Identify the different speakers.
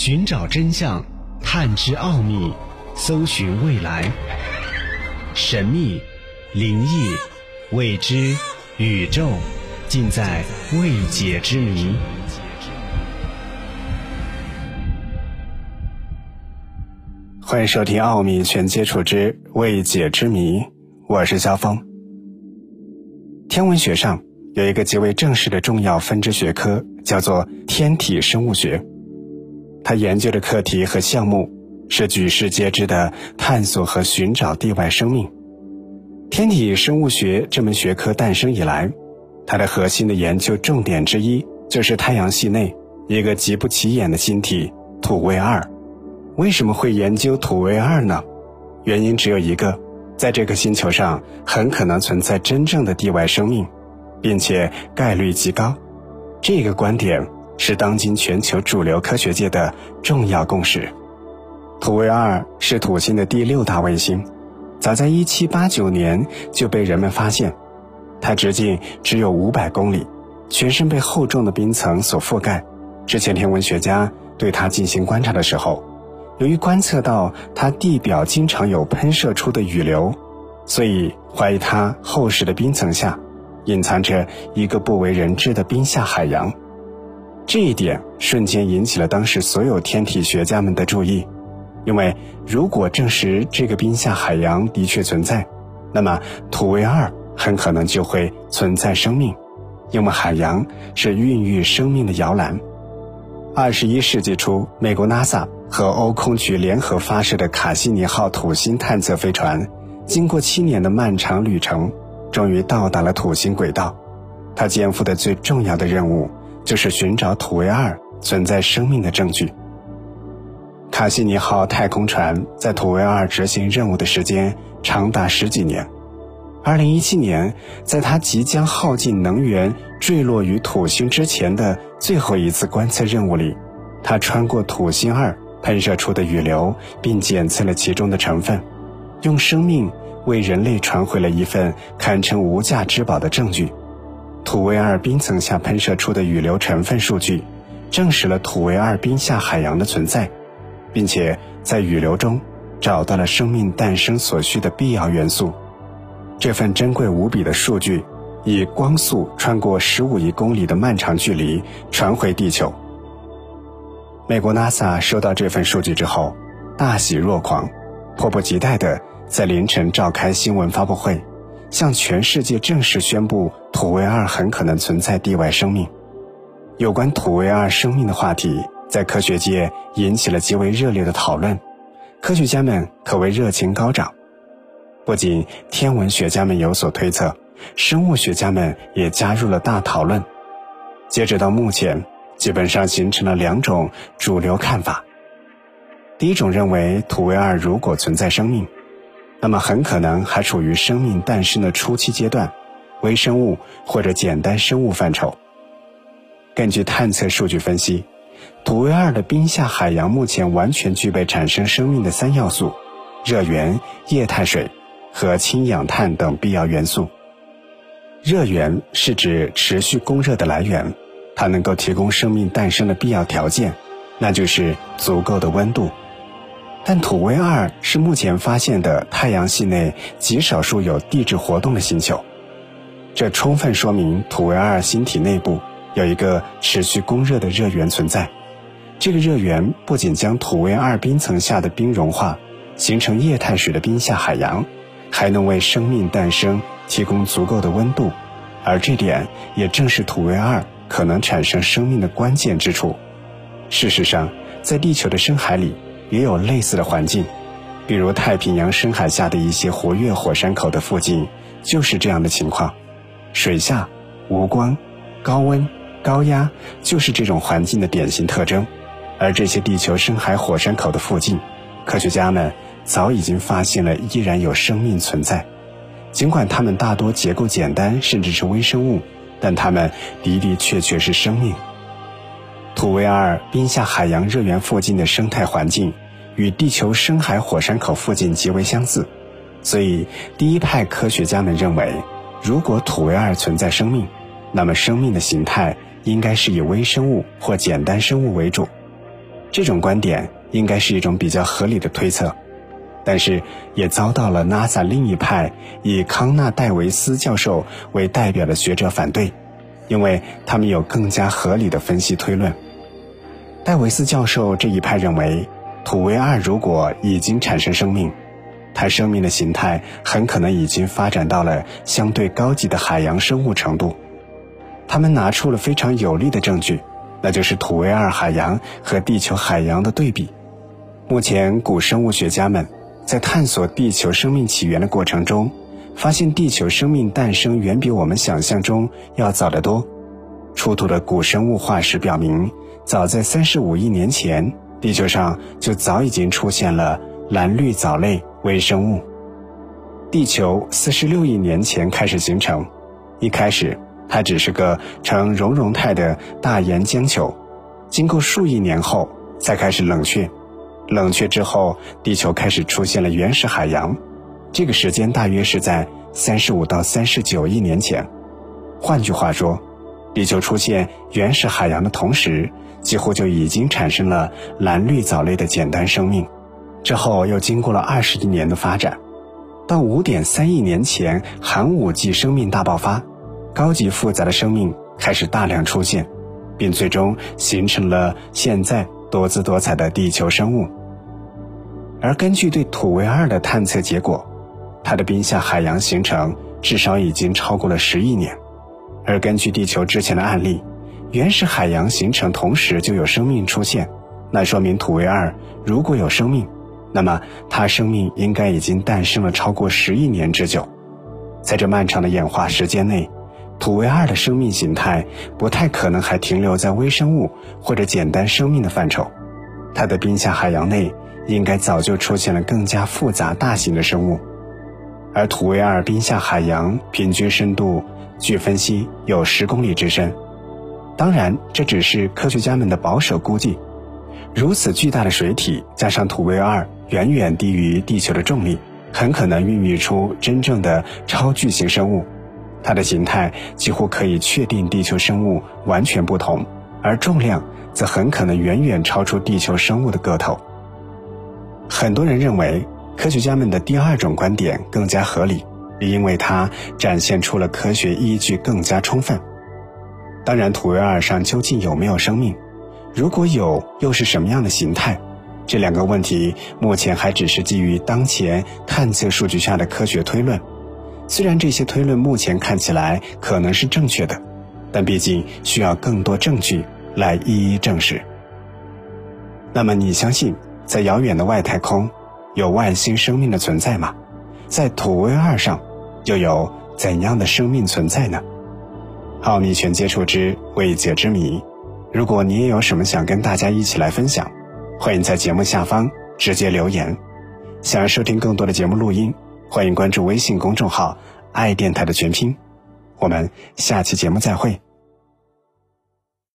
Speaker 1: 寻找真相，探知奥秘，搜寻未来。神秘、灵异、未知、宇宙，尽在未解之谜。
Speaker 2: 欢迎收听《奥秘全接触之未解之谜》，我是肖峰。天文学上有一个极为正式的重要分支学科，叫做天体生物学。他研究的课题和项目是举世皆知的探索和寻找地外生命。天体生物学这门学科诞生以来，它的核心的研究重点之一就是太阳系内一个极不起眼的星体土卫二。为什么会研究土卫二呢？原因只有一个，在这个星球上很可能存在真正的地外生命，并且概率极高。这个观点。是当今全球主流科学界的重要共识。土卫二是土星的第六大卫星，早在1789年就被人们发现。它直径只有500公里，全身被厚重的冰层所覆盖。之前天文学家对它进行观察的时候，由于观测到它地表经常有喷射出的雨流，所以怀疑它厚实的冰层下隐藏着一个不为人知的冰下海洋。这一点瞬间引起了当时所有天体学家们的注意，因为如果证实这个冰下海洋的确存在，那么土卫二很可能就会存在生命，因为海洋是孕育生命的摇篮。二十一世纪初，美国 NASA 和欧空局联合发射的卡西尼号土星探测飞船，经过七年的漫长旅程，终于到达了土星轨道。它肩负的最重要的任务。就是寻找土卫二存在生命的证据。卡西尼号太空船在土卫二执行任务的时间长达十几年。二零一七年，在它即将耗尽能源坠落于土星之前的最后一次观测任务里，它穿过土星二喷射出的雨流，并检测了其中的成分，用生命为人类传回了一份堪称无价之宝的证据。土卫二冰层下喷射出的雨流成分数据，证实了土卫二冰下海洋的存在，并且在雨流中找到了生命诞生所需的必要元素。这份珍贵无比的数据，以光速穿过十五亿公里的漫长距离传回地球。美国 NASA 收到这份数据之后，大喜若狂，迫不及待地在凌晨召开新闻发布会。向全世界正式宣布，土卫二很可能存在地外生命。有关土卫二生命的话题，在科学界引起了极为热烈的讨论，科学家们可谓热情高涨。不仅天文学家们有所推测，生物学家们也加入了大讨论。截止到目前，基本上形成了两种主流看法。第一种认为，土卫二如果存在生命，那么很可能还处于生命诞生的初期阶段，微生物或者简单生物范畴。根据探测数据分析，土卫二的冰下海洋目前完全具备产生生命的三要素：热源、液态水和氢氧碳等必要元素。热源是指持续供热的来源，它能够提供生命诞生的必要条件，那就是足够的温度。但土卫二是目前发现的太阳系内极少数有地质活动的星球，这充分说明土卫二星体内部有一个持续供热的热源存在。这个热源不仅将土卫二冰层下的冰融化，形成液态水的冰下海洋，还能为生命诞生提供足够的温度，而这点也正是土卫二可能产生生命的关键之处。事实上，在地球的深海里。也有类似的环境，比如太平洋深海下的一些活跃火山口的附近，就是这样的情况。水下无光、高温、高压，就是这种环境的典型特征。而这些地球深海火山口的附近，科学家们早已经发现了依然有生命存在。尽管它们大多结构简单，甚至是微生物，但它们的的确确是生命。土卫二冰下海洋热源附近的生态环境与地球深海火山口附近极为相似，所以第一派科学家们认为，如果土卫二存在生命，那么生命的形态应该是以微生物或简单生物为主。这种观点应该是一种比较合理的推测，但是也遭到了 NASA 另一派以康纳戴维斯教授为代表的学者反对，因为他们有更加合理的分析推论。戴维斯教授这一派认为，土卫二如果已经产生生命，它生命的形态很可能已经发展到了相对高级的海洋生物程度。他们拿出了非常有力的证据。那就是土卫二海洋和地球海洋的对比。目前，古生物学家们在探索地球生命起源的过程中，发现地球生命诞生远比我们想象中要早得多。出土的古生物化石表明，早在三十五亿年前，地球上就早已经出现了蓝绿藻类微生物。地球四十六亿年前开始形成，一开始。它只是个呈熔融态的大岩浆球，经过数亿年后才开始冷却。冷却之后，地球开始出现了原始海洋，这个时间大约是在三十五到三十九亿年前。换句话说，地球出现原始海洋的同时，几乎就已经产生了蓝绿藻类的简单生命。之后又经过了二十亿年的发展，到五点三亿年前，寒武纪生命大爆发。高级复杂的生命开始大量出现，并最终形成了现在多姿多彩的地球生物。而根据对土卫二的探测结果，它的冰下海洋形成至少已经超过了十亿年。而根据地球之前的案例，原始海洋形成同时就有生命出现，那说明土卫二如果有生命，那么它生命应该已经诞生了超过十亿年之久。在这漫长的演化时间内。土卫二的生命形态不太可能还停留在微生物或者简单生命的范畴，它的冰下海洋内应该早就出现了更加复杂大型的生物，而土卫二冰下海洋平均深度据分析有十公里之深，当然这只是科学家们的保守估计。如此巨大的水体加上土卫二远远低于地球的重力，很可能孕育出真正的超巨型生物。它的形态几乎可以确定地球生物完全不同，而重量则很可能远远超出地球生物的个头。很多人认为科学家们的第二种观点更加合理，也因为它展现出了科学依据更加充分。当然，土卫二上究竟有没有生命？如果有，又是什么样的形态？这两个问题目前还只是基于当前探测数据下的科学推论。虽然这些推论目前看起来可能是正确的，但毕竟需要更多证据来一一证实。那么，你相信在遥远的外太空有外星生命的存在吗？在土卫二上又有怎样的生命存在呢？奥秘全接触之未解之谜。如果你也有什么想跟大家一起来分享，欢迎在节目下方直接留言。想要收听更多的节目录音。欢迎关注微信公众号“爱电台”的全拼，我们下期节目再会。